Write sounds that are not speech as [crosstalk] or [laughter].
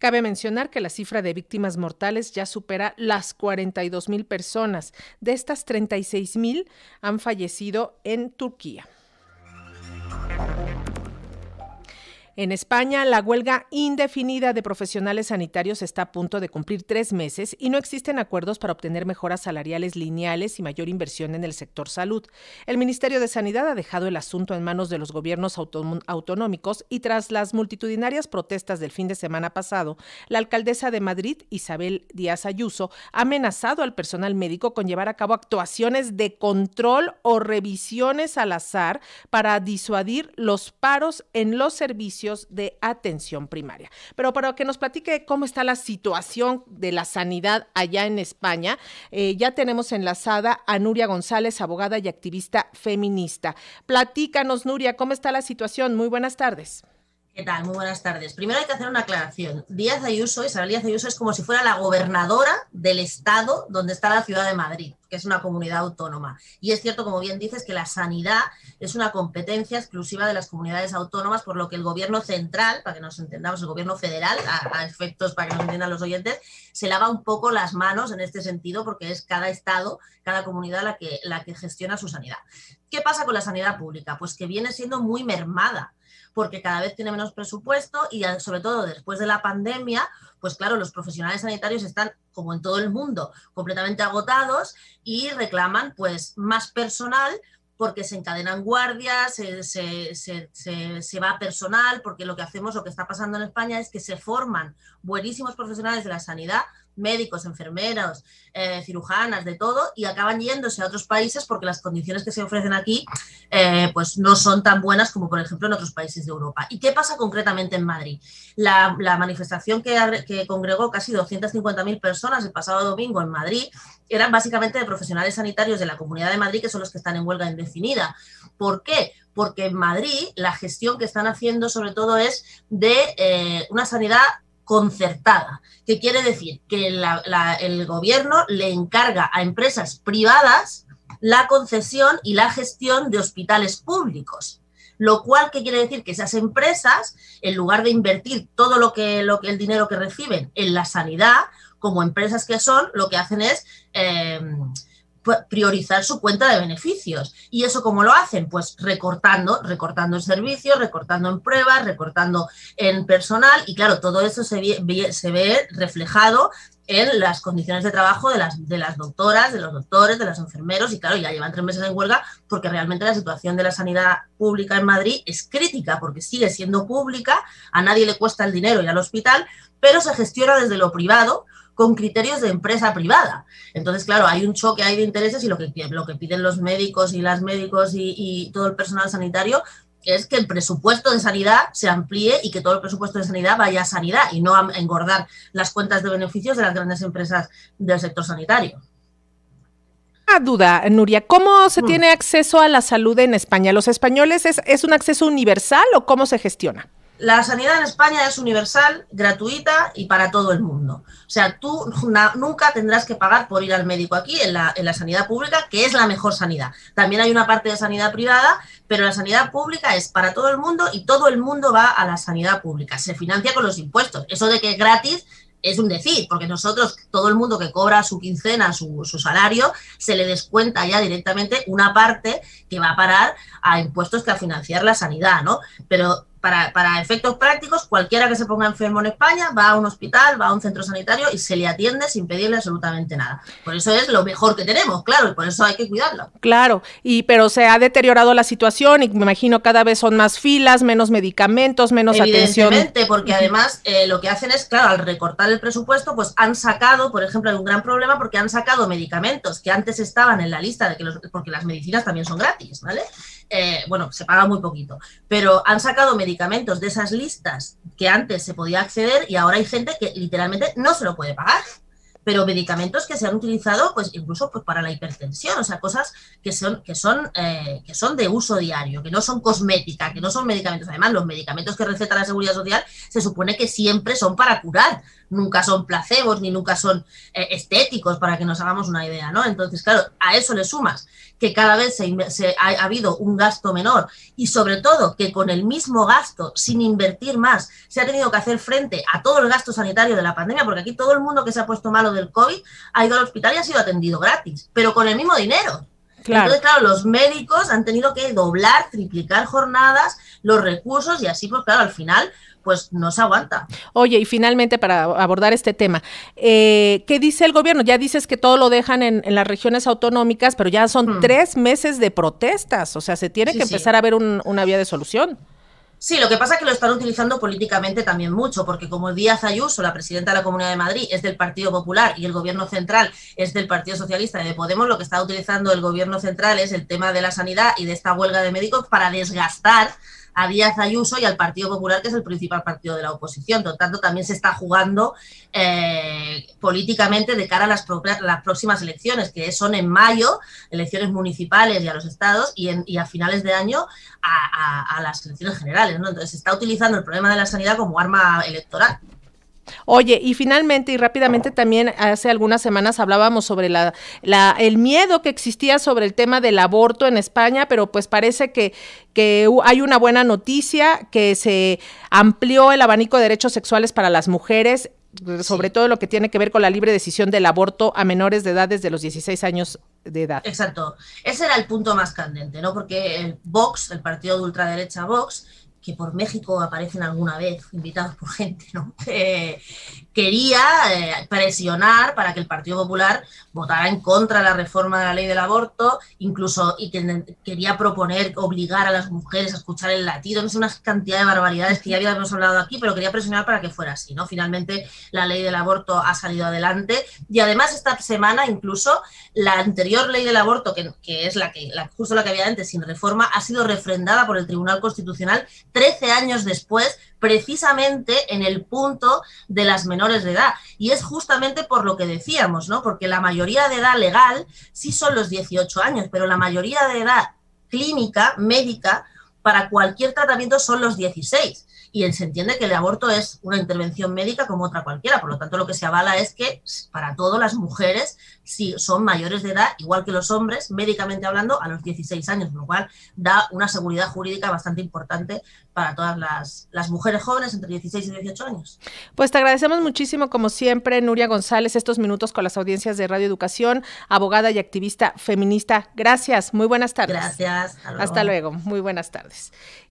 Cabe mencionar que la cifra de víctimas mortales ya supera las 42 mil personas. De estas, 36 mil han fallecido en Turquía. En España, la huelga indefinida de profesionales sanitarios está a punto de cumplir tres meses y no existen acuerdos para obtener mejoras salariales lineales y mayor inversión en el sector salud. El Ministerio de Sanidad ha dejado el asunto en manos de los gobiernos autonómicos y tras las multitudinarias protestas del fin de semana pasado, la alcaldesa de Madrid, Isabel Díaz Ayuso, ha amenazado al personal médico con llevar a cabo actuaciones de control o revisiones al azar para disuadir los paros en los servicios de atención primaria. Pero para que nos platique cómo está la situación de la sanidad allá en España, eh, ya tenemos enlazada a Nuria González, abogada y activista feminista. Platícanos, Nuria, ¿cómo está la situación? Muy buenas tardes. ¿Qué tal? Muy buenas tardes. Primero hay que hacer una aclaración. Díaz Ayuso, Isabel Díaz Ayuso es como si fuera la gobernadora del estado donde está la ciudad de Madrid, que es una comunidad autónoma. Y es cierto, como bien dices, que la sanidad es una competencia exclusiva de las comunidades autónomas, por lo que el gobierno central, para que nos entendamos, el gobierno federal, a, efectos para que nos entiendan los oyentes, se lava un poco las manos en este sentido, porque es cada estado, cada comunidad la que, la que gestiona su sanidad. ¿Qué pasa con la sanidad pública? Pues que viene siendo muy mermada porque cada vez tiene menos presupuesto y sobre todo después de la pandemia, pues claro, los profesionales sanitarios están, como en todo el mundo, completamente agotados y reclaman pues más personal porque se encadenan guardias, se, se, va personal, porque lo que hacemos, lo que está pasando en España es que se forman buenísimos profesionales de la sanidad médicos, enfermeros, eh, cirujanas, de todo, y acaban yéndose a otros países porque las condiciones que se ofrecen aquí eh, pues no son tan buenas como, por ejemplo, en otros países de Europa. ¿Y qué pasa concretamente en Madrid? La, manifestación que, que, congregó casi 250.000 personas el pasado domingo en Madrid eran básicamente de profesionales sanitarios de la Comunidad de Madrid, que son los que están en huelga indefinida. ¿Por qué? Porque en Madrid la gestión que están haciendo sobre todo es de eh, una sanidad concertada, que quiere decir que el gobierno le encarga a empresas privadas la concesión y la gestión de hospitales públicos. Lo cual, ¿qué quiere decir? Que esas empresas, en lugar de invertir todo lo que, lo que el dinero que reciben en la sanidad, como empresas que son, lo que hacen es eh, priorizar su cuenta de beneficios. ¿Y eso cómo lo hacen? Pues recortando, recortando en servicios, recortando en pruebas, recortando en personal y claro, todo eso se ve, reflejado en las condiciones de trabajo de las, de las doctoras, de los doctores, de los enfermeros y claro, ya llevan tres meses en huelga porque realmente la situación de la sanidad pública en Madrid es crítica porque sigue siendo pública, a nadie le cuesta el dinero y al hospital, pero se gestiona desde lo privado con criterios de empresa privada. Entonces, claro, hay un choque ahí de intereses y lo que, lo que piden los médicos y las médicos y, todo el personal sanitario es que el presupuesto de sanidad se amplíe y que todo el presupuesto de sanidad vaya a sanidad y no a engordar las cuentas de beneficios de las grandes empresas del sector sanitario. Una duda, Nuria, ¿cómo se mm. tiene acceso a la salud en España? ¿Los españoles es, es un acceso universal o cómo se gestiona? La sanidad en España es universal, gratuita y para todo el mundo. O sea, tú nunca tendrás que pagar por ir al médico aquí en la, en la sanidad pública, que es la mejor sanidad. También hay una parte de sanidad privada, pero la sanidad pública es para todo el mundo y todo el mundo va a la sanidad pública. Se financia con los impuestos. Eso de que es gratis es un decir, porque nosotros, todo el mundo que cobra su quincena, su, su, salario, se le descuenta ya directamente una parte que va a parar a impuestos que a financiar la sanidad, ¿no? Pero para, para, efectos prácticos, cualquiera que se ponga enfermo en España va a un hospital, va a un centro sanitario y se le atiende sin pedirle absolutamente nada. Por eso es lo mejor que tenemos, claro, y por eso hay que cuidarlo. Claro, y pero se ha deteriorado la situación y me imagino cada vez son más filas, menos medicamentos, menos atención. Evidentemente, porque además eh, lo que hacen es, claro, al recortar el presupuesto, pues han sacado, por ejemplo, hay un gran problema porque han sacado medicamentos que antes estaban en la lista de que los, porque las medicinas también son gratis, ¿vale? Eh, bueno, se paga muy poquito, pero han sacado medicamentos de esas listas que antes se podía acceder y ahora hay gente que literalmente no se lo puede pagar pero medicamentos que se han utilizado pues incluso pues, para la hipertensión, o sea, cosas que son, que, son, eh, que son de uso diario, que no son cosmética, que no son medicamentos. Además, los medicamentos que receta la Seguridad Social se supone que siempre son para curar, nunca son placebos ni nunca son eh, estéticos, para que nos hagamos una idea, ¿no? Entonces, claro, a eso le sumas que cada vez se, ha, ha, habido un gasto menor y sobre todo que con el mismo gasto, sin invertir más, se ha tenido que hacer frente a todo el gasto sanitario de la pandemia, porque aquí todo el mundo que se ha puesto malo del COVID ha ido al hospital y ha sido atendido gratis, pero con el mismo dinero. Entonces, claro, los médicos han tenido que doblar, triplicar jornadas, los recursos y así, pues claro, al final pues no se aguanta. Oye, y finalmente para abordar este tema, eh, ¿qué dice el gobierno? Ya dices que todo lo dejan en, las regiones autonómicas, pero ya son hmm. tres meses de protestas, o sea, se tiene que empezar a ver una vía de solución. Sí, lo que pasa es que lo están utilizando políticamente también mucho, porque como Díaz Ayuso, la presidenta de la Comunidad de Madrid, es del Partido Popular y el gobierno central es del Partido Socialista y de Podemos, lo que está utilizando el gobierno central es el tema de la sanidad y de esta huelga de médicos para desgastar a Díaz Ayuso y al Partido Popular, que es el principal partido de la oposición. Por tanto, también se está jugando eh, políticamente de cara a las, las, próximas elecciones, que son en mayo, elecciones municipales y a los estados, y, en, a finales de año a, las elecciones generales. Entonces, se está utilizando el problema de la sanidad como arma electoral. Oye, y finalmente y rápidamente también hace algunas semanas hablábamos sobre la, la, el miedo que existía sobre el tema del aborto en España, pero pues parece que, que hay una buena noticia, que se amplió el abanico de derechos sexuales para las mujeres sobre todo lo que tiene que ver con la libre decisión del aborto a menores de edad desde los 16 años de edad. Exacto. Ese era el punto más candente, ¿no? Porque el Vox, el partido de ultraderecha Vox, que por México aparecen alguna vez invitados por gente, ¿no? [laughs] quería eh, presionar para que el Partido Popular votara en contra de la reforma de la ley del aborto, incluso y que quería proponer obligar a las mujeres a escuchar el latido, no sé, una cantidad de barbaridades que ya habíamos hablado aquí, pero quería presionar para que fuera así, ¿no? Finalmente la ley del aborto ha salido adelante y además esta semana incluso la anterior ley del aborto, que, es la que la, justo la que había antes sin reforma, ha sido refrendada por el Tribunal Constitucional 13 años después precisamente en el punto de las menores de edad. Y es justamente por lo que decíamos, ¿no? Porque la mayoría de edad legal sí son los 18 años, pero la mayoría de edad clínica, médica, para cualquier tratamiento son los 16 y se entiende que el aborto es una intervención médica como otra cualquiera. Por lo tanto, lo que se avala es que para todas las mujeres, si son mayores de edad, igual que los hombres, médicamente hablando, a los 16 años, lo cual da una seguridad jurídica bastante importante para todas las, las mujeres jóvenes entre 16 y 18 años. Pues te agradecemos muchísimo, como siempre, Nuria González, estos minutos con las audiencias de Radio Educación, abogada y activista feminista. Gracias, muy buenas tardes. Gracias. Hasta luego, muy buenas tardes. this.